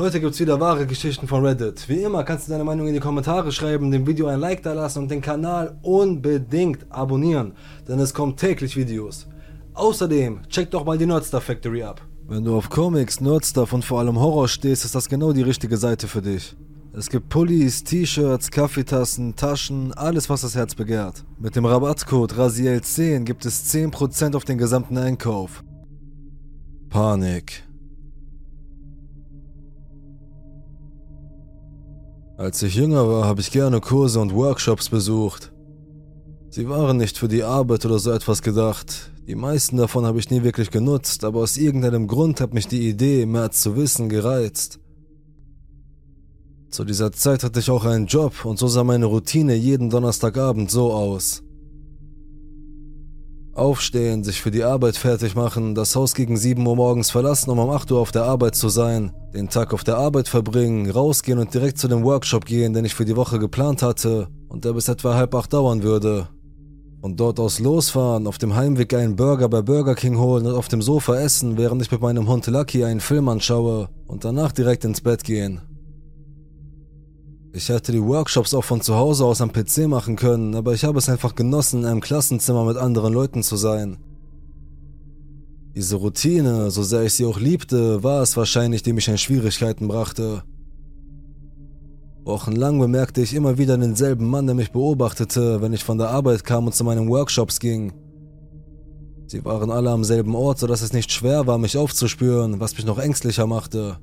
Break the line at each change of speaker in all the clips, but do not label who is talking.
Heute gibt's wieder wahre Geschichten von Reddit. Wie immer kannst du deine Meinung in die Kommentare schreiben, dem Video ein Like da lassen und den Kanal unbedingt abonnieren, denn es kommen täglich Videos. Außerdem check doch mal die Nerdstar Factory ab. Wenn du auf Comics, Nerdstuff und vor allem Horror stehst, ist das genau die richtige Seite für dich. Es gibt Pullis, T-Shirts, Kaffeetassen, Taschen, alles was das Herz begehrt. Mit dem Rabattcode RASIEL10 gibt es 10% auf den gesamten Einkauf. Panik. Als ich jünger war, habe ich gerne Kurse und Workshops besucht. Sie waren nicht für die Arbeit oder so etwas gedacht. Die meisten davon habe ich nie wirklich genutzt, aber aus irgendeinem Grund hat mich die Idee, mehr zu wissen, gereizt. Zu dieser Zeit hatte ich auch einen Job und so sah meine Routine jeden Donnerstagabend so aus. Aufstehen, sich für die Arbeit fertig machen, das Haus gegen 7 Uhr morgens verlassen, um um 8 Uhr auf der Arbeit zu sein, den Tag auf der Arbeit verbringen, rausgehen und direkt zu dem Workshop gehen, den ich für die Woche geplant hatte und der bis etwa halb acht dauern würde. Und dort aus losfahren, auf dem Heimweg einen Burger bei Burger King holen und auf dem Sofa essen, während ich mit meinem Hund Lucky einen Film anschaue und danach direkt ins Bett gehen. Ich hätte die Workshops auch von zu Hause aus am PC machen können, aber ich habe es einfach genossen, in einem Klassenzimmer mit anderen Leuten zu sein. Diese Routine, so sehr ich sie auch liebte, war es wahrscheinlich, die mich in Schwierigkeiten brachte. Wochenlang bemerkte ich immer wieder denselben Mann, der mich beobachtete, wenn ich von der Arbeit kam und zu meinen Workshops ging. Sie waren alle am selben Ort, sodass es nicht schwer war, mich aufzuspüren, was mich noch ängstlicher machte.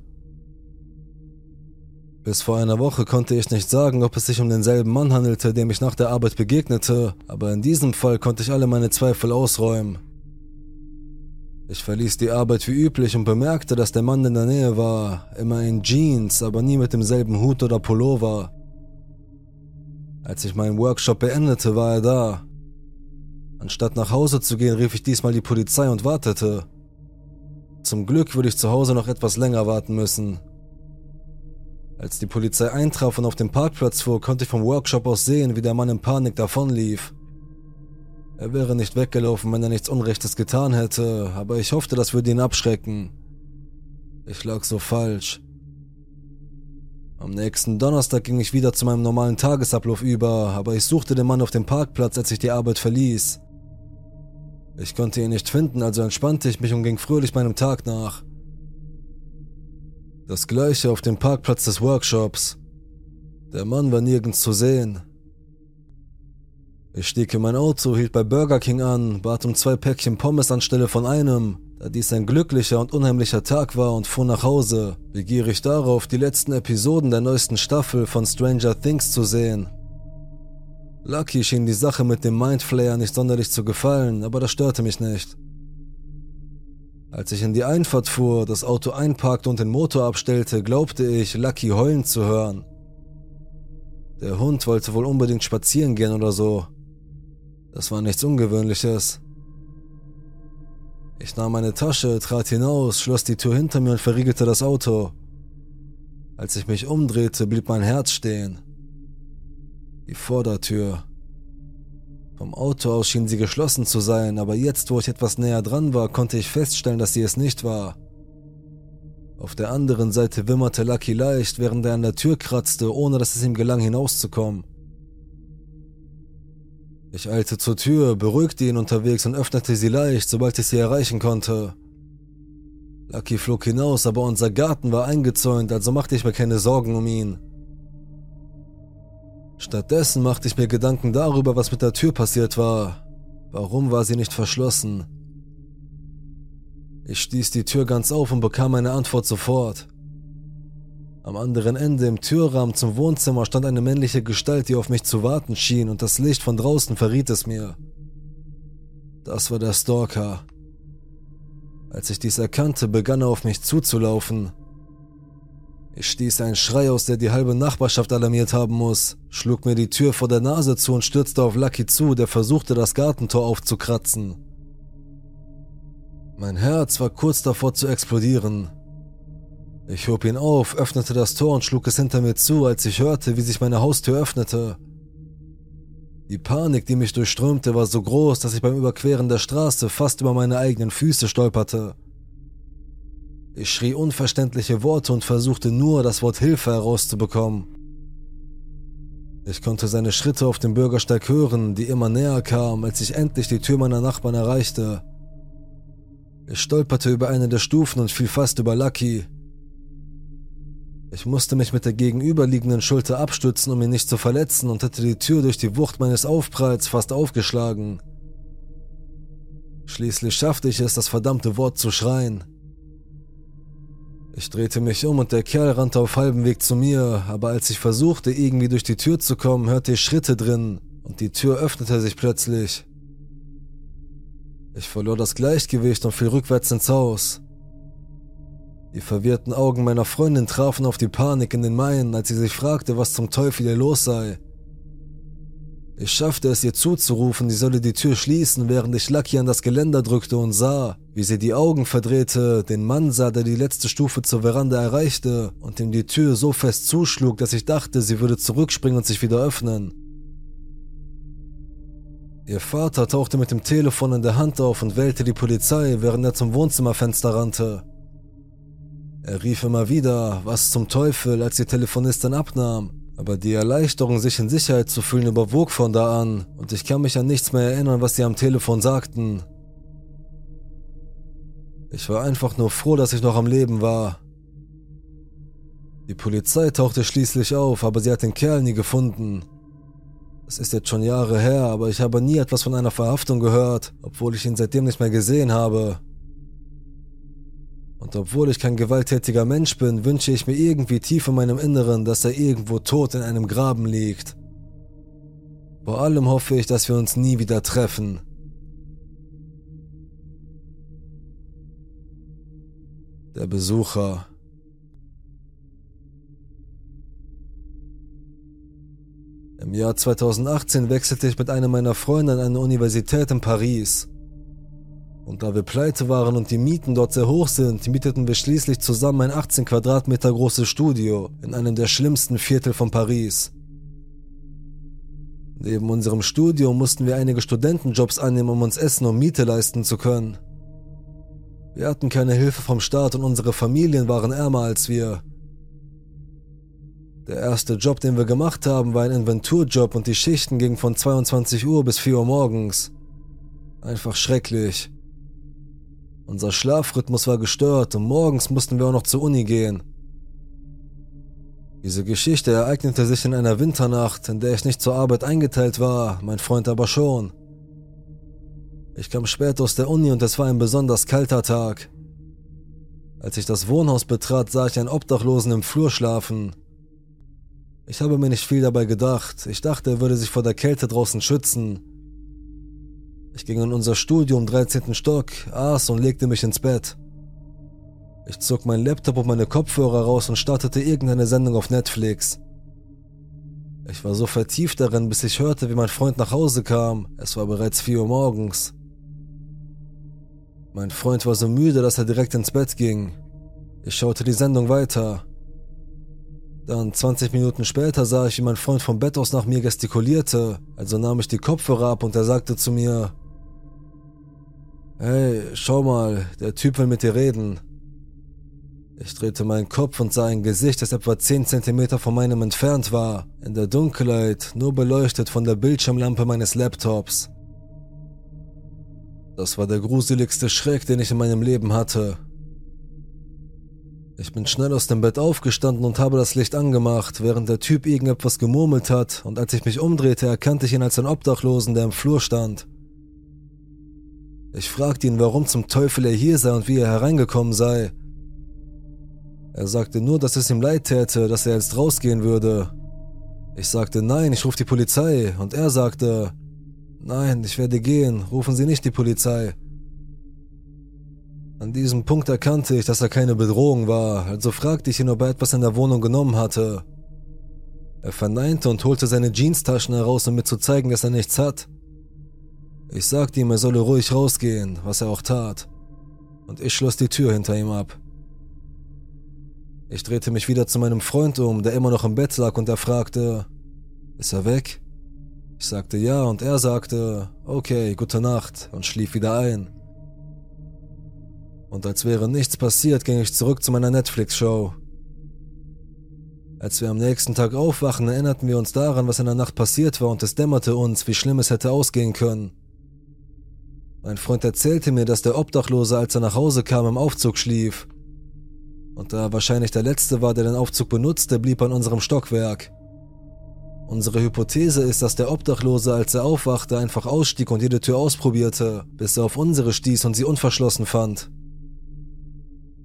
Bis vor einer Woche konnte ich nicht sagen, ob es sich um denselben Mann handelte, dem ich nach der Arbeit begegnete, aber in diesem Fall konnte ich alle meine Zweifel ausräumen. Ich verließ die Arbeit wie üblich und bemerkte, dass der Mann in der Nähe war, immer in Jeans, aber nie mit demselben Hut oder Pullover. Als ich meinen Workshop beendete, war er da. Anstatt nach Hause zu gehen, rief ich diesmal die Polizei und wartete. Zum Glück würde ich zu Hause noch etwas länger warten müssen. Als die Polizei eintraf und auf dem Parkplatz fuhr, konnte ich vom Workshop aus sehen, wie der Mann in Panik davonlief. Er wäre nicht weggelaufen, wenn er nichts Unrechtes getan hätte, aber ich hoffte, das würde ihn abschrecken. Ich lag so falsch. Am nächsten Donnerstag ging ich wieder zu meinem normalen Tagesablauf über, aber ich suchte den Mann auf dem Parkplatz, als ich die Arbeit verließ. Ich konnte ihn nicht finden, also entspannte ich mich und ging fröhlich meinem Tag nach. Das gleiche auf dem Parkplatz des Workshops. Der Mann war nirgends zu sehen. Ich stieg in mein Auto, hielt bei Burger King an, bat um zwei Päckchen Pommes anstelle von einem, da dies ein glücklicher und unheimlicher Tag war und fuhr nach Hause, begierig darauf, die letzten Episoden der neuesten Staffel von Stranger Things zu sehen. Lucky schien die Sache mit dem Mindflayer nicht sonderlich zu gefallen, aber das störte mich nicht. Als ich in die Einfahrt fuhr, das Auto einparkte und den Motor abstellte, glaubte ich, Lucky heulen zu hören. Der Hund wollte wohl unbedingt spazieren gehen oder so. Das war nichts Ungewöhnliches. Ich nahm meine Tasche, trat hinaus, schloss die Tür hinter mir und verriegelte das Auto. Als ich mich umdrehte, blieb mein Herz stehen. Die Vordertür. Vom Auto aus schien sie geschlossen zu sein, aber jetzt, wo ich etwas näher dran war, konnte ich feststellen, dass sie es nicht war. Auf der anderen Seite wimmerte Lucky leicht, während er an der Tür kratzte, ohne dass es ihm gelang, hinauszukommen. Ich eilte zur Tür, beruhigte ihn unterwegs und öffnete sie leicht, sobald ich sie erreichen konnte. Lucky flog hinaus, aber unser Garten war eingezäunt, also machte ich mir keine Sorgen um ihn. Stattdessen machte ich mir Gedanken darüber, was mit der Tür passiert war. Warum war sie nicht verschlossen? Ich stieß die Tür ganz auf und bekam eine Antwort sofort. Am anderen Ende im Türrahmen zum Wohnzimmer stand eine männliche Gestalt, die auf mich zu warten schien, und das Licht von draußen verriet es mir. Das war der Stalker. Als ich dies erkannte, begann er auf mich zuzulaufen. Ich stieß einen Schrei aus, der die halbe Nachbarschaft alarmiert haben muss, schlug mir die Tür vor der Nase zu und stürzte auf Lucky zu, der versuchte, das Gartentor aufzukratzen. Mein Herz war kurz davor zu explodieren. Ich hob ihn auf, öffnete das Tor und schlug es hinter mir zu, als ich hörte, wie sich meine Haustür öffnete. Die Panik, die mich durchströmte, war so groß, dass ich beim Überqueren der Straße fast über meine eigenen Füße stolperte. Ich schrie unverständliche Worte und versuchte nur, das Wort Hilfe herauszubekommen. Ich konnte seine Schritte auf dem Bürgersteig hören, die immer näher kamen, als ich endlich die Tür meiner Nachbarn erreichte. Ich stolperte über eine der Stufen und fiel fast über Lucky. Ich musste mich mit der gegenüberliegenden Schulter abstützen, um ihn nicht zu verletzen und hatte die Tür durch die Wucht meines Aufpralls fast aufgeschlagen. Schließlich schaffte ich es, das verdammte Wort zu schreien. Ich drehte mich um und der Kerl rannte auf halbem Weg zu mir, aber als ich versuchte, irgendwie durch die Tür zu kommen, hörte ich Schritte drin und die Tür öffnete sich plötzlich. Ich verlor das Gleichgewicht und fiel rückwärts ins Haus. Die verwirrten Augen meiner Freundin trafen auf die Panik in den meinen, als sie sich fragte, was zum Teufel ihr los sei. Ich schaffte es ihr zuzurufen, sie solle die Tür schließen, während ich Lucky an das Geländer drückte und sah, wie sie die Augen verdrehte, den Mann sah, der die letzte Stufe zur Veranda erreichte und ihm die Tür so fest zuschlug, dass ich dachte, sie würde zurückspringen und sich wieder öffnen. Ihr Vater tauchte mit dem Telefon in der Hand auf und wählte die Polizei, während er zum Wohnzimmerfenster rannte. Er rief immer wieder, was zum Teufel, als die Telefonistin abnahm. Aber die Erleichterung, sich in Sicherheit zu fühlen, überwog von da an und ich kann mich an nichts mehr erinnern, was sie am Telefon sagten. Ich war einfach nur froh, dass ich noch am Leben war. Die Polizei tauchte schließlich auf, aber sie hat den Kerl nie gefunden. Es ist jetzt schon Jahre her, aber ich habe nie etwas von einer Verhaftung gehört, obwohl ich ihn seitdem nicht mehr gesehen habe. Und obwohl ich kein gewalttätiger Mensch bin, wünsche ich mir irgendwie tief in meinem Inneren, dass er irgendwo tot in einem Graben liegt. Vor allem hoffe ich, dass wir uns nie wieder treffen. Der Besucher. Im Jahr 2018 wechselte ich mit einer meiner Freunde an eine Universität in Paris. Und da wir pleite waren und die Mieten dort sehr hoch sind, mieteten wir schließlich zusammen ein 18 Quadratmeter großes Studio in einem der schlimmsten Viertel von Paris. Neben unserem Studio mussten wir einige Studentenjobs annehmen, um uns Essen und Miete leisten zu können. Wir hatten keine Hilfe vom Staat und unsere Familien waren ärmer als wir. Der erste Job, den wir gemacht haben, war ein Inventurjob und die Schichten gingen von 22 Uhr bis 4 Uhr morgens. Einfach schrecklich. Unser Schlafrhythmus war gestört und morgens mussten wir auch noch zur Uni gehen. Diese Geschichte ereignete sich in einer Winternacht, in der ich nicht zur Arbeit eingeteilt war, mein Freund aber schon. Ich kam spät aus der Uni und es war ein besonders kalter Tag. Als ich das Wohnhaus betrat, sah ich einen Obdachlosen im Flur schlafen. Ich habe mir nicht viel dabei gedacht. Ich dachte, er würde sich vor der Kälte draußen schützen. Ich ging in unser Studio im 13. Stock, aß und legte mich ins Bett. Ich zog meinen Laptop und meine Kopfhörer raus und startete irgendeine Sendung auf Netflix. Ich war so vertieft darin, bis ich hörte, wie mein Freund nach Hause kam. Es war bereits 4 Uhr morgens. Mein Freund war so müde, dass er direkt ins Bett ging. Ich schaute die Sendung weiter. Dann 20 Minuten später sah ich, wie mein Freund vom Bett aus nach mir gestikulierte, also nahm ich die Kopfhörer ab und er sagte zu mir, Hey, schau mal, der Typ will mit dir reden. Ich drehte meinen Kopf und sah ein Gesicht, das etwa 10 Zentimeter von meinem entfernt war, in der Dunkelheit, nur beleuchtet von der Bildschirmlampe meines Laptops. Das war der gruseligste Schreck, den ich in meinem Leben hatte. Ich bin schnell aus dem Bett aufgestanden und habe das Licht angemacht, während der Typ irgendetwas gemurmelt hat, und als ich mich umdrehte, erkannte ich ihn als einen Obdachlosen, der im Flur stand. Ich fragte ihn, warum zum Teufel er hier sei und wie er hereingekommen sei. Er sagte nur, dass es ihm leid täte, dass er jetzt rausgehen würde. Ich sagte, nein, ich rufe die Polizei. Und er sagte, nein, ich werde gehen, rufen Sie nicht die Polizei. An diesem Punkt erkannte ich, dass er keine Bedrohung war, also fragte ich ihn, ob er etwas in der Wohnung genommen hatte. Er verneinte und holte seine Jeanstaschen heraus, um mir zu zeigen, dass er nichts hat. Ich sagte ihm, er solle ruhig rausgehen, was er auch tat. Und ich schloss die Tür hinter ihm ab. Ich drehte mich wieder zu meinem Freund um, der immer noch im Bett lag, und er fragte, ist er weg? Ich sagte ja, und er sagte, okay, gute Nacht, und schlief wieder ein. Und als wäre nichts passiert, ging ich zurück zu meiner Netflix-Show. Als wir am nächsten Tag aufwachen, erinnerten wir uns daran, was in der Nacht passiert war und es dämmerte uns, wie schlimm es hätte ausgehen können. Mein Freund erzählte mir, dass der Obdachlose, als er nach Hause kam, im Aufzug schlief. Und da er wahrscheinlich der Letzte war, der den Aufzug benutzte, blieb er in unserem Stockwerk. Unsere Hypothese ist, dass der Obdachlose, als er aufwachte, einfach ausstieg und jede Tür ausprobierte, bis er auf unsere stieß und sie unverschlossen fand.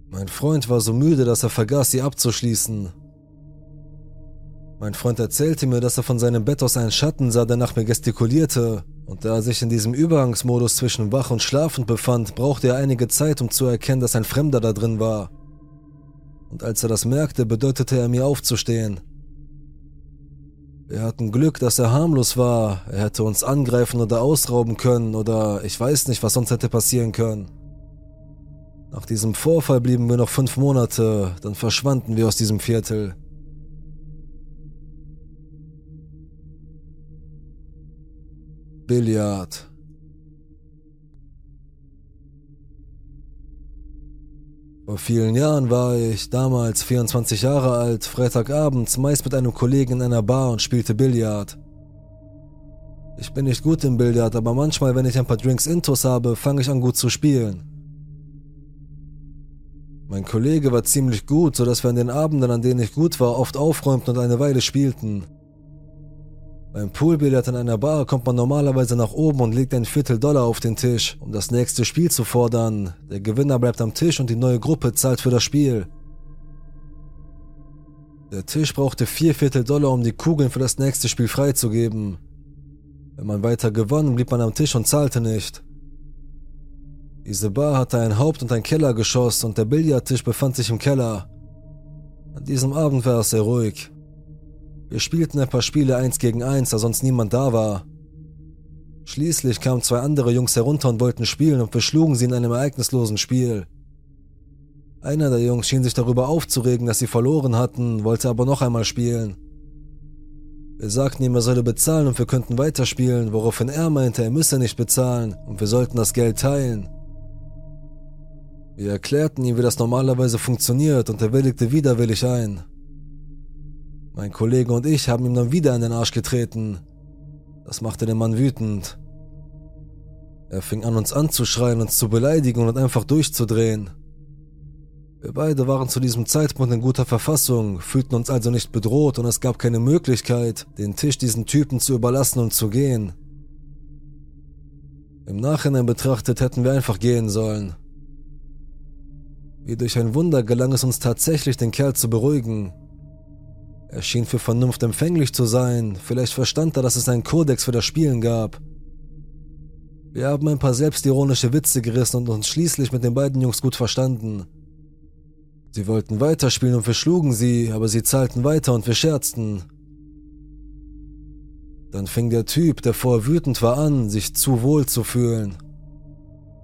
Mein Freund war so müde, dass er vergaß, sie abzuschließen. Mein Freund erzählte mir, dass er von seinem Bett aus einen Schatten sah, der nach mir gestikulierte, und da er sich in diesem Übergangsmodus zwischen wach und schlafend befand, brauchte er einige Zeit, um zu erkennen, dass ein Fremder da drin war. Und als er das merkte, bedeutete er mir aufzustehen. Wir hatten Glück, dass er harmlos war, er hätte uns angreifen oder ausrauben können, oder ich weiß nicht, was sonst hätte passieren können. Nach diesem Vorfall blieben wir noch fünf Monate, dann verschwanden wir aus diesem Viertel. Billard. Vor vielen Jahren war ich, damals 24 Jahre alt, Freitagabends meist mit einem Kollegen in einer Bar und spielte Billard. Ich bin nicht gut im Billard, aber manchmal, wenn ich ein paar Drinks intus habe, fange ich an gut zu spielen. Mein Kollege war ziemlich gut, sodass wir an den Abenden, an denen ich gut war, oft aufräumten und eine Weile spielten. Beim Poolbillard in einer Bar kommt man normalerweise nach oben und legt ein Viertel Dollar auf den Tisch, um das nächste Spiel zu fordern. Der Gewinner bleibt am Tisch und die neue Gruppe zahlt für das Spiel. Der Tisch brauchte vier Viertel Dollar, um die Kugeln für das nächste Spiel freizugeben. Wenn man weiter gewann, blieb man am Tisch und zahlte nicht. Diese Bar hatte ein Haupt- und ein Kellergeschoss und der Billardtisch befand sich im Keller. An diesem Abend war es sehr ruhig. Wir spielten ein paar Spiele eins gegen eins, da sonst niemand da war. Schließlich kamen zwei andere Jungs herunter und wollten spielen und wir schlugen sie in einem ereignislosen Spiel. Einer der Jungs schien sich darüber aufzuregen, dass sie verloren hatten, wollte aber noch einmal spielen. Wir sagten ihm, er solle bezahlen und wir könnten weiterspielen, woraufhin er meinte, er müsse nicht bezahlen und wir sollten das Geld teilen. Wir erklärten ihm, wie das normalerweise funktioniert und er willigte widerwillig ein. Mein Kollege und ich haben ihm dann wieder in den Arsch getreten. Das machte den Mann wütend. Er fing an, uns anzuschreien, uns zu beleidigen und einfach durchzudrehen. Wir beide waren zu diesem Zeitpunkt in guter Verfassung, fühlten uns also nicht bedroht und es gab keine Möglichkeit, den Tisch diesen Typen zu überlassen und zu gehen. Im Nachhinein betrachtet hätten wir einfach gehen sollen. Wie durch ein Wunder gelang es uns tatsächlich, den Kerl zu beruhigen. Er schien für Vernunft empfänglich zu sein, vielleicht verstand er, dass es einen Kodex für das Spielen gab. Wir haben ein paar selbstironische Witze gerissen und uns schließlich mit den beiden Jungs gut verstanden. Sie wollten weiterspielen und wir schlugen sie, aber sie zahlten weiter und wir scherzten. Dann fing der Typ, der vorher wütend war, an, sich zu wohl zu fühlen.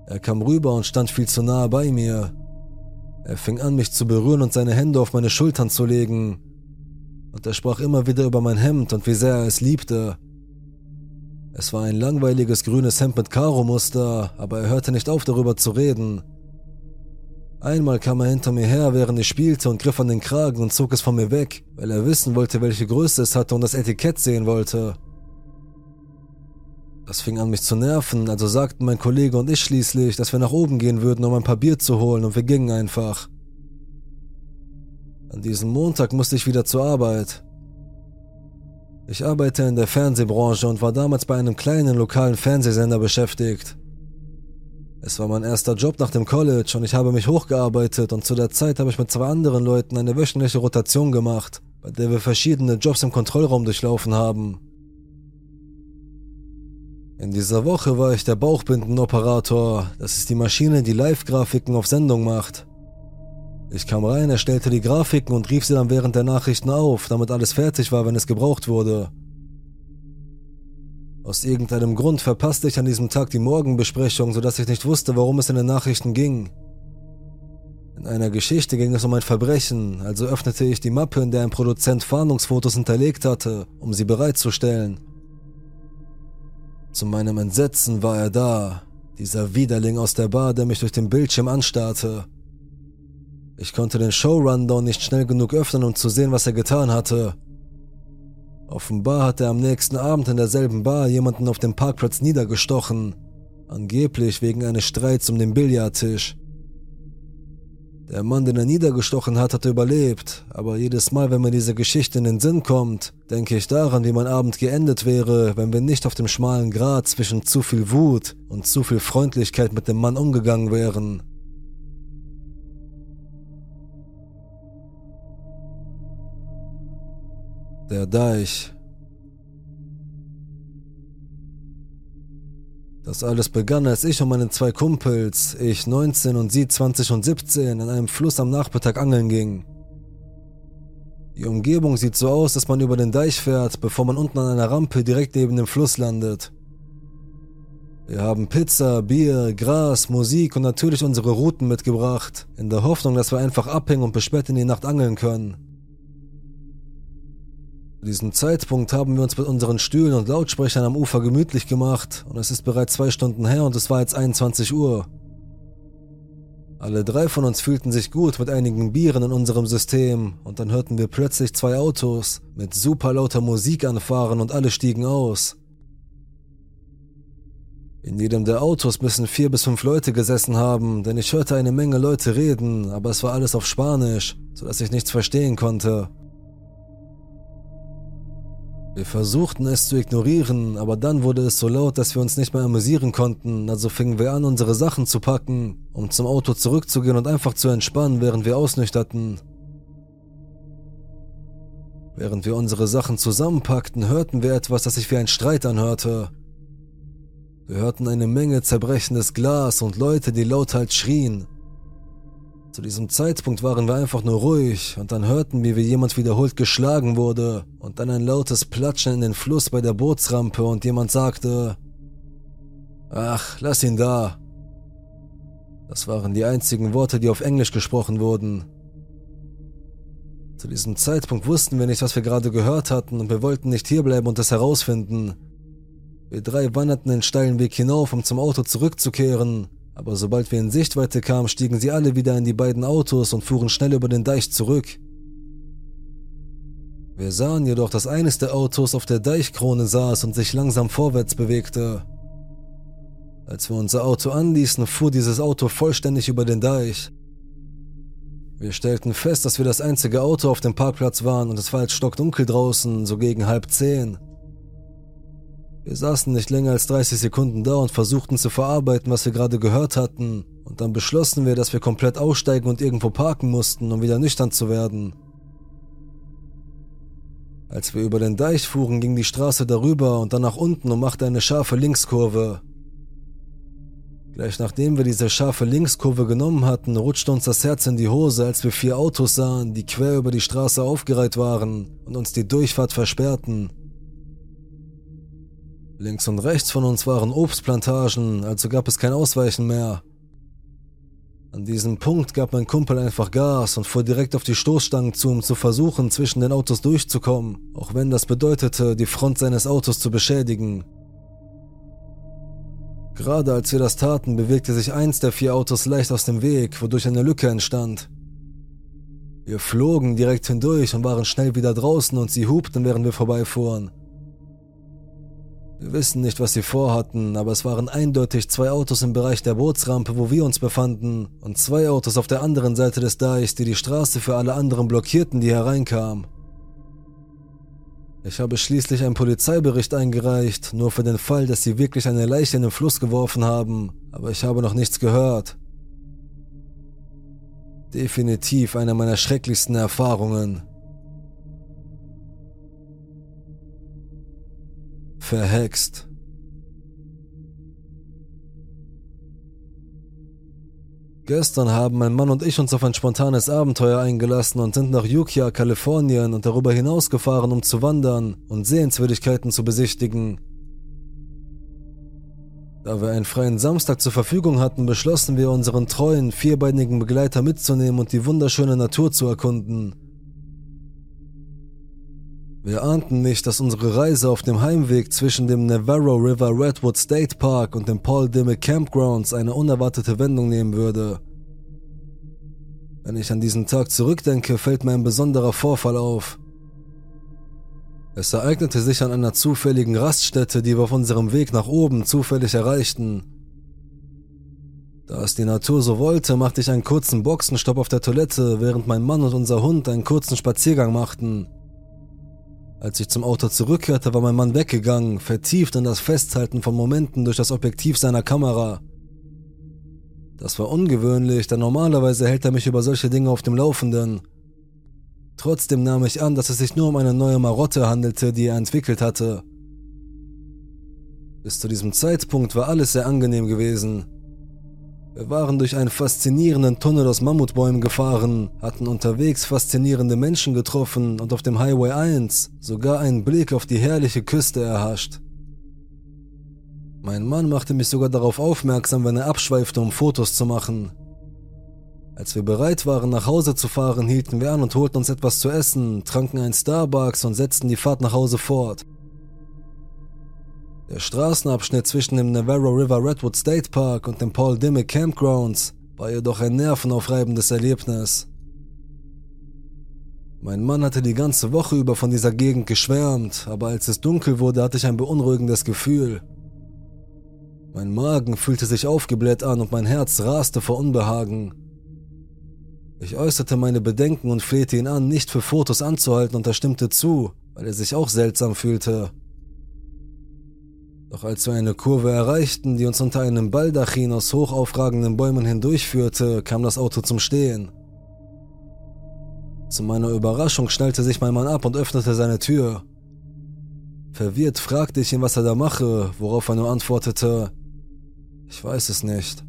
Er kam rüber und stand viel zu nahe bei mir. Er fing an, mich zu berühren und seine Hände auf meine Schultern zu legen und er sprach immer wieder über mein Hemd und wie sehr er es liebte. Es war ein langweiliges grünes Hemd mit Karo-Muster, aber er hörte nicht auf, darüber zu reden. Einmal kam er hinter mir her, während ich spielte und griff an den Kragen und zog es von mir weg, weil er wissen wollte, welche Größe es hatte und das Etikett sehen wollte. Das fing an mich zu nerven, also sagten mein Kollege und ich schließlich, dass wir nach oben gehen würden, um ein paar Bier zu holen und wir gingen einfach. An diesem Montag musste ich wieder zur Arbeit. Ich arbeite in der Fernsehbranche und war damals bei einem kleinen lokalen Fernsehsender beschäftigt. Es war mein erster Job nach dem College und ich habe mich hochgearbeitet und zu der Zeit habe ich mit zwei anderen Leuten eine wöchentliche Rotation gemacht, bei der wir verschiedene Jobs im Kontrollraum durchlaufen haben. In dieser Woche war ich der Bauchbindenoperator, das ist die Maschine, die Live-Grafiken auf Sendung macht. Ich kam rein, erstellte die Grafiken und rief sie dann während der Nachrichten auf, damit alles fertig war, wenn es gebraucht wurde. Aus irgendeinem Grund verpasste ich an diesem Tag die Morgenbesprechung, sodass ich nicht wusste, worum es in den Nachrichten ging. In einer Geschichte ging es um ein Verbrechen, also öffnete ich die Mappe, in der ein Produzent Fahndungsfotos hinterlegt hatte, um sie bereitzustellen. Zu meinem Entsetzen war er da, Dieser Widerling aus der Bar, der mich durch den Bildschirm anstarrte. Ich konnte den Show-Rundown nicht schnell genug öffnen, um zu sehen, was er getan hatte. Offenbar hat er am nächsten Abend in derselben Bar jemanden auf dem Parkplatz niedergestochen. Angeblich wegen eines Streits um den Billardtisch. Der Mann, den er niedergestochen hat, hatte überlebt, aber jedes Mal, wenn mir diese Geschichte in den Sinn kommt, denke ich daran, wie mein Abend geendet wäre, wenn wir nicht auf dem schmalen Grat zwischen zu viel Wut und zu viel Freundlichkeit mit dem Mann umgegangen wären. Der Deich Das alles begann, als ich und meine zwei Kumpels, ich 19 und sie 20 und 17, in einem Fluss am Nachmittag angeln gingen. Die Umgebung sieht so aus, dass man über den Deich fährt, bevor man unten an einer Rampe direkt neben dem Fluss landet. Wir haben Pizza, Bier, Gras, Musik und natürlich unsere Routen mitgebracht, in der Hoffnung, dass wir einfach abhängen und bis spät in die Nacht angeln können. Zu diesem Zeitpunkt haben wir uns mit unseren Stühlen und Lautsprechern am Ufer gemütlich gemacht und es ist bereits zwei Stunden her und es war jetzt 21 Uhr. Alle drei von uns fühlten sich gut mit einigen Bieren in unserem System und dann hörten wir plötzlich zwei Autos mit super lauter Musik anfahren und alle stiegen aus. In jedem der Autos müssen vier bis fünf Leute gesessen haben, denn ich hörte eine Menge Leute reden, aber es war alles auf Spanisch, sodass ich nichts verstehen konnte. Wir versuchten es zu ignorieren, aber dann wurde es so laut, dass wir uns nicht mehr amüsieren konnten, also fingen wir an, unsere Sachen zu packen, um zum Auto zurückzugehen und einfach zu entspannen, während wir ausnüchterten. Während wir unsere Sachen zusammenpackten, hörten wir etwas, das sich wie ein Streit anhörte. Wir hörten eine Menge zerbrechendes Glas und Leute, die lauthals schrien. Zu diesem Zeitpunkt waren wir einfach nur ruhig und dann hörten wir, wie jemand wiederholt geschlagen wurde und dann ein lautes Platschen in den Fluss bei der Bootsrampe und jemand sagte, Ach, lass ihn da. Das waren die einzigen Worte, die auf Englisch gesprochen wurden. Zu diesem Zeitpunkt wussten wir nicht, was wir gerade gehört hatten und wir wollten nicht hierbleiben und es herausfinden. Wir drei wanderten den steilen Weg hinauf, um zum Auto zurückzukehren, aber sobald wir in Sichtweite kamen, stiegen sie alle wieder in die beiden Autos und fuhren schnell über den Deich zurück. Wir sahen jedoch, dass eines der Autos auf der Deichkrone saß und sich langsam vorwärts bewegte. Als wir unser Auto anließen, fuhr dieses Auto vollständig über den Deich. Wir stellten fest, dass wir das einzige Auto auf dem Parkplatz waren und es war jetzt stockdunkel draußen, so gegen halb zehn. Wir saßen nicht länger als 30 Sekunden da und versuchten zu verarbeiten, was wir gerade gehört hatten, und dann beschlossen wir, dass wir komplett aussteigen und irgendwo parken mussten, um wieder nüchtern zu werden. Als wir über den Deich fuhren, ging die Straße darüber und dann nach unten und machte eine scharfe Linkskurve. Gleich nachdem wir diese scharfe Linkskurve genommen hatten, rutschte uns das Herz in die Hose, als wir vier Autos sahen, die quer über die Straße aufgereiht waren und uns die Durchfahrt versperrten. Links und rechts von uns waren Obstplantagen, also gab es kein Ausweichen mehr. An diesem Punkt gab mein Kumpel einfach Gas und fuhr direkt auf die Stoßstangen zu, um zu versuchen, zwischen den Autos durchzukommen, auch wenn das bedeutete, die Front seines Autos zu beschädigen. Gerade als wir das taten, bewegte sich eins der vier Autos leicht aus dem Weg, wodurch eine Lücke entstand. Wir flogen direkt hindurch und waren schnell wieder draußen und sie hupten, während wir vorbeifuhren. Wir wissen nicht, was sie vorhatten, aber es waren eindeutig zwei Autos im Bereich der Bootsrampe, wo wir uns befanden, und zwei Autos auf der anderen Seite des Deichs, die die Straße für alle anderen blockierten, die hereinkamen. Ich habe schließlich einen Polizeibericht eingereicht, nur für den Fall, dass sie wirklich eine Leiche in den Fluss geworfen haben, aber ich habe noch nichts gehört. Definitiv eine meiner schrecklichsten Erfahrungen. Verhext. Gestern haben mein Mann und ich uns auf ein spontanes Abenteuer eingelassen und sind nach Ukiah, Kalifornien und darüber hinaus gefahren, um zu wandern und Sehenswürdigkeiten zu besichtigen. Da wir einen freien Samstag zur Verfügung hatten, beschlossen wir, unseren treuen, vierbeinigen Begleiter mitzunehmen und die wunderschöne Natur zu erkunden. Wir ahnten nicht, dass unsere Reise auf dem Heimweg zwischen dem Navarro River Redwood State Park und dem Paul Dimmick Campgrounds eine unerwartete Wendung nehmen würde. Wenn ich an diesen Tag zurückdenke, fällt mir ein besonderer Vorfall auf. Es ereignete sich an einer zufälligen Raststätte, die wir auf unserem Weg nach oben zufällig erreichten. Da es die Natur so wollte, machte ich einen kurzen Boxenstopp auf der Toilette, während mein Mann und unser Hund einen kurzen Spaziergang machten. Als ich zum Auto zurückkehrte, war mein Mann weggegangen, vertieft in das Festhalten von Momenten durch das Objektiv seiner Kamera. Das war ungewöhnlich, denn normalerweise hält er mich über solche Dinge auf dem Laufenden. Trotzdem nahm ich an, dass es sich nur um eine neue Marotte handelte, die er entwickelt hatte. Bis zu diesem Zeitpunkt war alles sehr angenehm gewesen. Wir waren durch einen faszinierenden Tunnel aus Mammutbäumen gefahren, hatten unterwegs faszinierende Menschen getroffen und auf dem Highway 1 sogar einen Blick auf die herrliche Küste erhascht. Mein Mann machte mich sogar darauf aufmerksam, wenn er abschweifte, um Fotos zu machen. Als wir bereit waren, nach Hause zu fahren, hielten wir an und holten uns etwas zu essen, tranken ein Starbucks und setzten die Fahrt nach Hause fort. Der Straßenabschnitt zwischen dem Navarro River Redwood State Park und dem Paul Dimmick Campgrounds war jedoch ein nervenaufreibendes Erlebnis. Mein Mann hatte die ganze Woche über von dieser Gegend geschwärmt, aber als es dunkel wurde, hatte ich ein beunruhigendes Gefühl. Mein Magen fühlte sich aufgebläht an und mein Herz raste vor Unbehagen. Ich äußerte meine Bedenken und flehte ihn an, nicht für Fotos anzuhalten und er stimmte zu, weil er sich auch seltsam fühlte. Doch als wir eine Kurve erreichten, die uns unter einem Baldachin aus hochaufragenden Bäumen hindurchführte, kam das Auto zum Stehen. Zu meiner Überraschung schnallte sich mein Mann ab und öffnete seine Tür. Verwirrt fragte ich ihn, was er da mache, worauf er nur antwortete, ich weiß es nicht.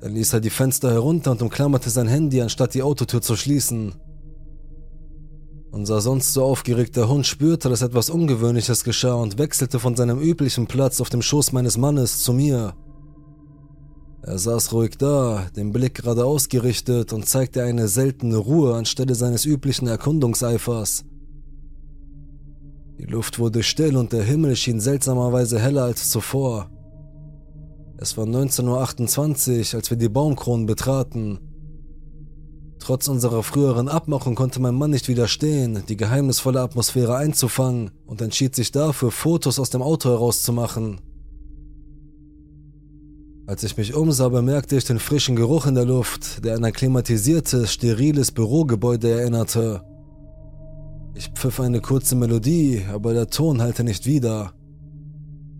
Dann ließ er die Fenster herunter und umklammerte sein Handy, anstatt die Autotür zu schließen. Unser sonst so aufgeregter Hund spürte, dass etwas Ungewöhnliches geschah und wechselte von seinem üblichen Platz auf dem Schoß meines Mannes zu mir. Er saß ruhig da, den Blick gerade ausgerichtet und zeigte eine seltene Ruhe anstelle seines üblichen Erkundungseifers. Die Luft wurde still und der Himmel schien seltsamerweise heller als zuvor. Es war 19.28 Uhr, als wir die Baumkronen betraten. Trotz unserer früheren Abmachung konnte mein Mann nicht widerstehen, die geheimnisvolle Atmosphäre einzufangen und entschied sich dafür, Fotos aus dem Auto herauszumachen. Als ich mich umsah, bemerkte ich den frischen Geruch in der Luft, der an ein klimatisiertes, steriles Bürogebäude erinnerte. Ich pfiff eine kurze Melodie, aber der Ton hallte nicht wieder.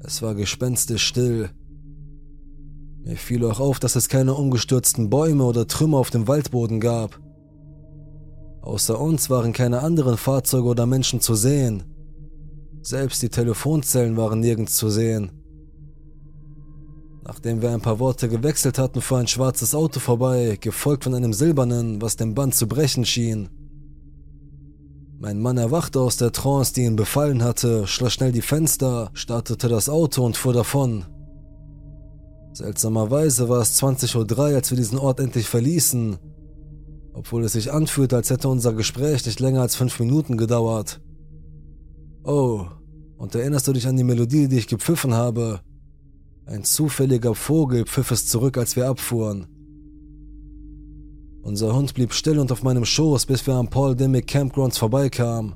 Es war gespenstisch still. Mir fiel auch auf, dass es keine umgestürzten Bäume oder Trümmer auf dem Waldboden gab. Außer uns waren keine anderen Fahrzeuge oder Menschen zu sehen. Selbst die Telefonzellen waren nirgends zu sehen. Nachdem wir ein paar Worte gewechselt hatten, fuhr ein schwarzes Auto vorbei, gefolgt von einem silbernen, was dem Band zu brechen schien. Mein Mann erwachte aus der Trance, die ihn befallen hatte, schloss schnell die Fenster, startete das Auto und fuhr davon. Seltsamerweise war es 20.03 Uhr, als wir diesen Ort endlich verließen, obwohl es sich anfühlte, als hätte unser Gespräch nicht länger als fünf Minuten gedauert. Oh, und erinnerst du dich an die Melodie, die ich gepfiffen habe? Ein zufälliger Vogel pfiff es zurück, als wir abfuhren. Unser Hund blieb still und auf meinem Schoß, bis wir am Paul Demick Campgrounds vorbeikamen.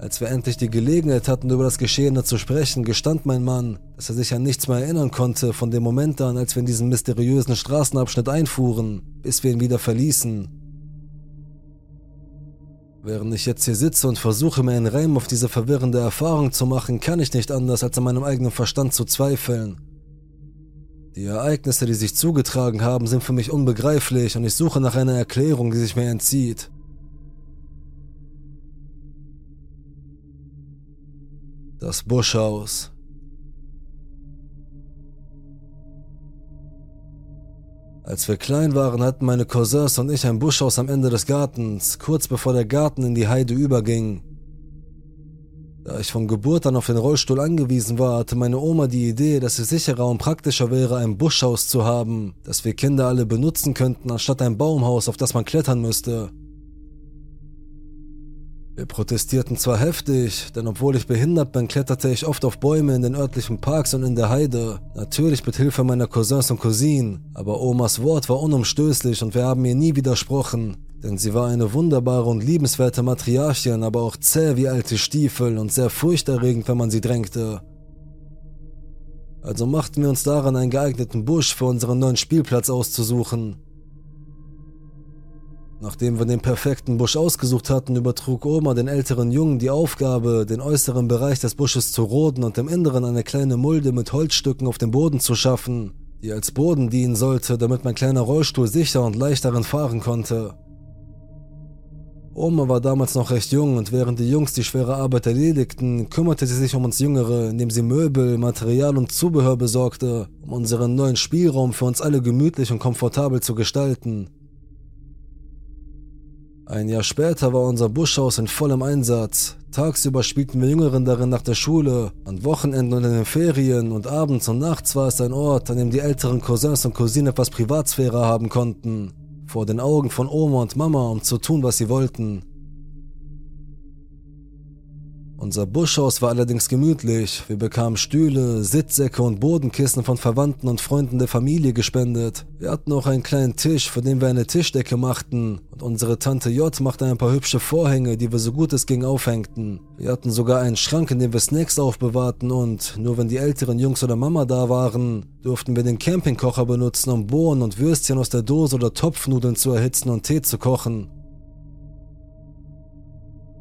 Als wir endlich die Gelegenheit hatten, über das Geschehene zu sprechen, gestand mein Mann, dass er sich an nichts mehr erinnern konnte von dem Moment an, als wir in diesen mysteriösen Straßenabschnitt einfuhren, bis wir ihn wieder verließen. Während ich jetzt hier sitze und versuche, mir einen Reim auf diese verwirrende Erfahrung zu machen, kann ich nicht anders, als an meinem eigenen Verstand zu zweifeln. Die Ereignisse, die sich zugetragen haben, sind für mich unbegreiflich und ich suche nach einer Erklärung, die sich mir entzieht. Das Buschhaus. Als wir klein waren, hatten meine Cousins und ich ein Buschhaus am Ende des Gartens, kurz bevor der Garten in die Heide überging. Da ich von Geburt an auf den Rollstuhl angewiesen war, hatte meine Oma die Idee, dass es sicherer und praktischer wäre, ein Buschhaus zu haben, das wir Kinder alle benutzen könnten, anstatt ein Baumhaus, auf das man klettern müsste. Wir protestierten zwar heftig, denn obwohl ich behindert bin, kletterte ich oft auf Bäume in den örtlichen Parks und in der Heide. Natürlich mit Hilfe meiner Cousins und Cousinen, aber Omas Wort war unumstößlich und wir haben ihr nie widersprochen. Denn sie war eine wunderbare und liebenswerte Matriarchin, aber auch zäh wie alte Stiefel und sehr furchterregend, wenn man sie drängte. Also machten wir uns daran, einen geeigneten Busch für unseren neuen Spielplatz auszusuchen. Nachdem wir den perfekten Busch ausgesucht hatten, übertrug Oma den älteren Jungen die Aufgabe, den äußeren Bereich des Busches zu roden und im Inneren eine kleine Mulde mit Holzstücken auf dem Boden zu schaffen, die als Boden dienen sollte, damit mein kleiner Rollstuhl sicher und leicht darin fahren konnte. Oma war damals noch recht jung und während die Jungs die schwere Arbeit erledigten, kümmerte sie sich um uns Jüngere, indem sie Möbel, Material und Zubehör besorgte, um unseren neuen Spielraum für uns alle gemütlich und komfortabel zu gestalten. Ein Jahr später war unser Buschhaus in vollem Einsatz. Tagsüber spielten wir Jüngeren darin nach der Schule, an Wochenenden und in den Ferien und abends und nachts war es ein Ort, an dem die älteren Cousins und Cousinen etwas Privatsphäre haben konnten. Vor den Augen von Oma und Mama, um zu tun, was sie wollten. Unser Buschhaus war allerdings gemütlich. Wir bekamen Stühle, Sitzsäcke und Bodenkissen von Verwandten und Freunden der Familie gespendet. Wir hatten auch einen kleinen Tisch, für den wir eine Tischdecke machten. Und unsere Tante J machte ein paar hübsche Vorhänge, die wir so gut es ging aufhängten. Wir hatten sogar einen Schrank, in dem wir Snacks aufbewahrten und, nur wenn die älteren Jungs oder Mama da waren, durften wir den Campingkocher benutzen, um Bohnen und Würstchen aus der Dose oder Topfnudeln zu erhitzen und Tee zu kochen.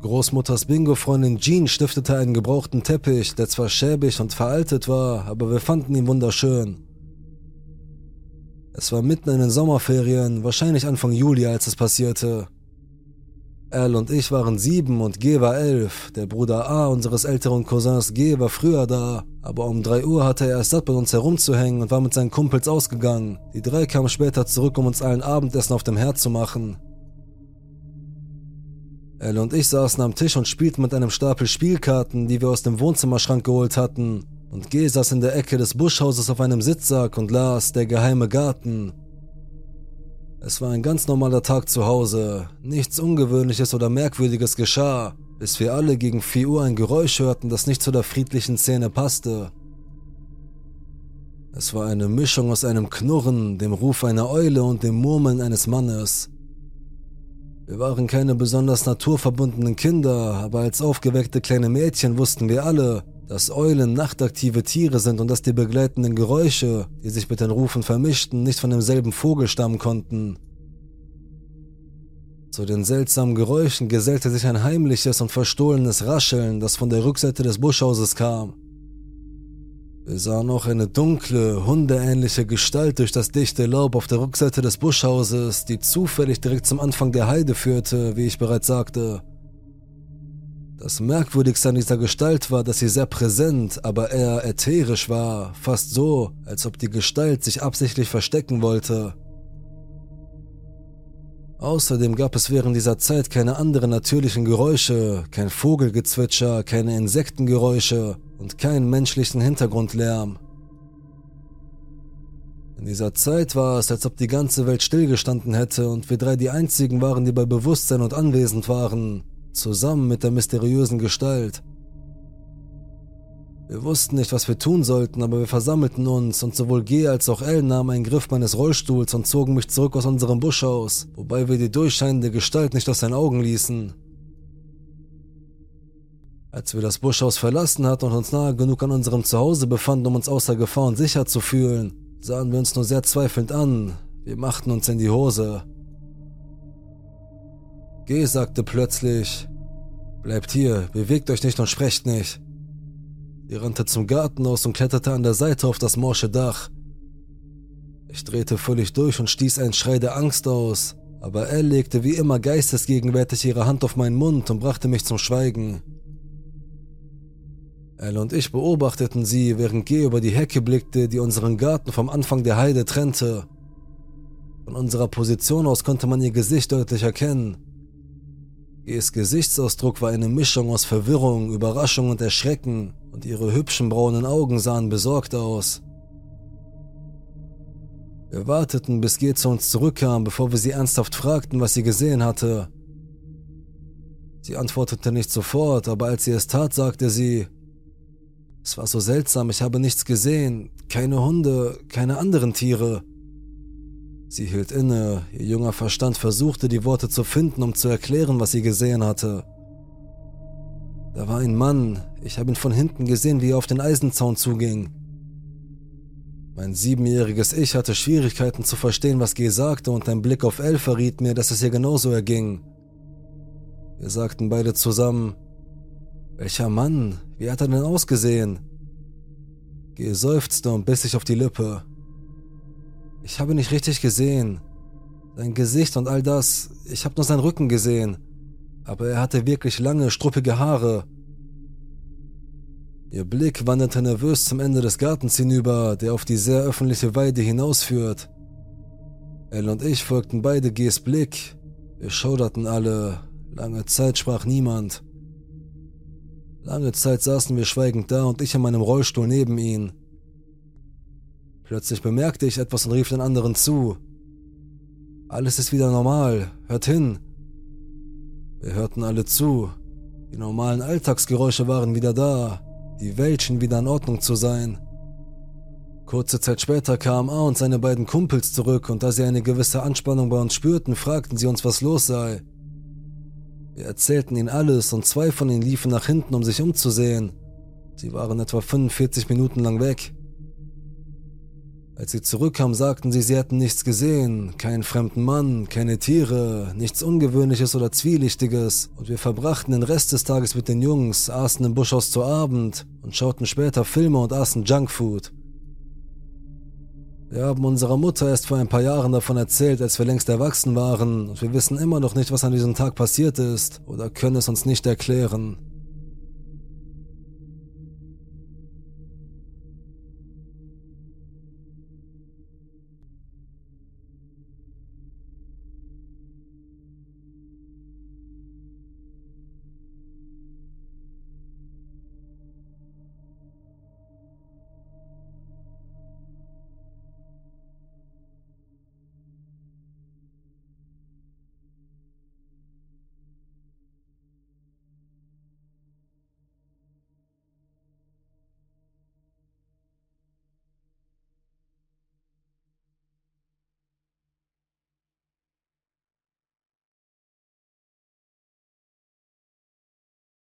Großmutters Bingo-Freundin Jean stiftete einen gebrauchten Teppich, der zwar schäbig und veraltet war, aber wir fanden ihn wunderschön. Es war mitten in den Sommerferien, wahrscheinlich Anfang Juli, als es passierte. Al und ich waren sieben und G war elf. Der Bruder A unseres älteren Cousins G war früher da, aber um drei Uhr hatte er es satt, mit uns herumzuhängen und war mit seinen Kumpels ausgegangen. Die drei kamen später zurück, um uns allen Abendessen auf dem Herd zu machen. Elle und ich saßen am Tisch und spielten mit einem Stapel Spielkarten, die wir aus dem Wohnzimmerschrank geholt hatten. Und G saß in der Ecke des Buschhauses auf einem Sitzsack und las Der geheime Garten. Es war ein ganz normaler Tag zu Hause. Nichts Ungewöhnliches oder Merkwürdiges geschah, bis wir alle gegen 4 Uhr ein Geräusch hörten, das nicht zu der friedlichen Szene passte. Es war eine Mischung aus einem Knurren, dem Ruf einer Eule und dem Murmeln eines Mannes. Wir waren keine besonders naturverbundenen Kinder, aber als aufgeweckte kleine Mädchen wussten wir alle, dass Eulen nachtaktive Tiere sind und dass die begleitenden Geräusche, die sich mit den Rufen vermischten, nicht von demselben Vogel stammen konnten. Zu den seltsamen Geräuschen gesellte sich ein heimliches und verstohlenes Rascheln, das von der Rückseite des Buschhauses kam. Wir sahen auch eine dunkle, hundeähnliche Gestalt durch das dichte Laub auf der Rückseite des Buschhauses, die zufällig direkt zum Anfang der Heide führte, wie ich bereits sagte. Das Merkwürdigste an dieser Gestalt war, dass sie sehr präsent, aber eher ätherisch war, fast so, als ob die Gestalt sich absichtlich verstecken wollte. Außerdem gab es während dieser Zeit keine anderen natürlichen Geräusche, kein Vogelgezwitscher, keine Insektengeräusche und keinen menschlichen Hintergrundlärm. In dieser Zeit war es, als ob die ganze Welt stillgestanden hätte und wir drei die einzigen waren, die bei Bewusstsein und anwesend waren, zusammen mit der mysteriösen Gestalt. Wir wussten nicht, was wir tun sollten, aber wir versammelten uns und sowohl G als auch L nahmen einen Griff meines Rollstuhls und zogen mich zurück aus unserem Buschhaus, wobei wir die durchscheinende Gestalt nicht aus den Augen ließen. Als wir das Buschhaus verlassen hatten und uns nahe genug an unserem Zuhause befanden, um uns außer Gefahr und sicher zu fühlen, sahen wir uns nur sehr zweifelnd an. Wir machten uns in die Hose. G sagte plötzlich, bleibt hier, bewegt euch nicht und sprecht nicht. Sie rannte zum Garten aus und kletterte an der Seite auf das morsche Dach. Ich drehte völlig durch und stieß einen Schrei der Angst aus, aber Elle legte wie immer geistesgegenwärtig ihre Hand auf meinen Mund und brachte mich zum Schweigen. Elle und ich beobachteten sie, während G über die Hecke blickte, die unseren Garten vom Anfang der Heide trennte. Von unserer Position aus konnte man ihr Gesicht deutlich erkennen. Gs Gesichtsausdruck war eine Mischung aus Verwirrung, Überraschung und Erschrecken, und ihre hübschen braunen Augen sahen besorgt aus. Wir warteten, bis G zu uns zurückkam, bevor wir sie ernsthaft fragten, was sie gesehen hatte. Sie antwortete nicht sofort, aber als sie es tat, sagte sie, es war so seltsam, ich habe nichts gesehen, keine Hunde, keine anderen Tiere. Sie hielt inne, ihr junger Verstand versuchte die Worte zu finden, um zu erklären, was sie gesehen hatte. Da war ein Mann, ich habe ihn von hinten gesehen, wie er auf den Eisenzaun zuging. Mein siebenjähriges Ich hatte Schwierigkeiten zu verstehen, was G sagte, und ein Blick auf L verriet mir, dass es ihr genauso erging. Wir sagten beide zusammen, welcher Mann? Wie hat er denn ausgesehen? G seufzte und biss sich auf die Lippe. Ich habe nicht richtig gesehen. Sein Gesicht und all das, ich habe nur seinen Rücken gesehen. Aber er hatte wirklich lange, struppige Haare. Ihr Blick wanderte nervös zum Ende des Gartens hinüber, der auf die sehr öffentliche Weide hinausführt. Elle und ich folgten beide Gs Blick. Wir schauderten alle. Lange Zeit sprach niemand. Lange Zeit saßen wir schweigend da und ich in meinem Rollstuhl neben ihn. Plötzlich bemerkte ich etwas und rief den anderen zu. Alles ist wieder normal, hört hin. Wir hörten alle zu. Die normalen Alltagsgeräusche waren wieder da, die Welt schien wieder in Ordnung zu sein. Kurze Zeit später kamen A und seine beiden Kumpels zurück und da sie eine gewisse Anspannung bei uns spürten, fragten sie uns, was los sei. Wir erzählten ihnen alles und zwei von ihnen liefen nach hinten, um sich umzusehen. Sie waren etwa 45 Minuten lang weg. Als sie zurückkamen, sagten sie, sie hätten nichts gesehen, keinen fremden Mann, keine Tiere, nichts Ungewöhnliches oder Zwielichtiges, und wir verbrachten den Rest des Tages mit den Jungs, aßen im Buschhaus zu Abend und schauten später Filme und aßen Junkfood. Wir haben unserer Mutter erst vor ein paar Jahren davon erzählt, als wir längst erwachsen waren, und wir wissen immer noch nicht, was an diesem Tag passiert ist, oder können es uns nicht erklären.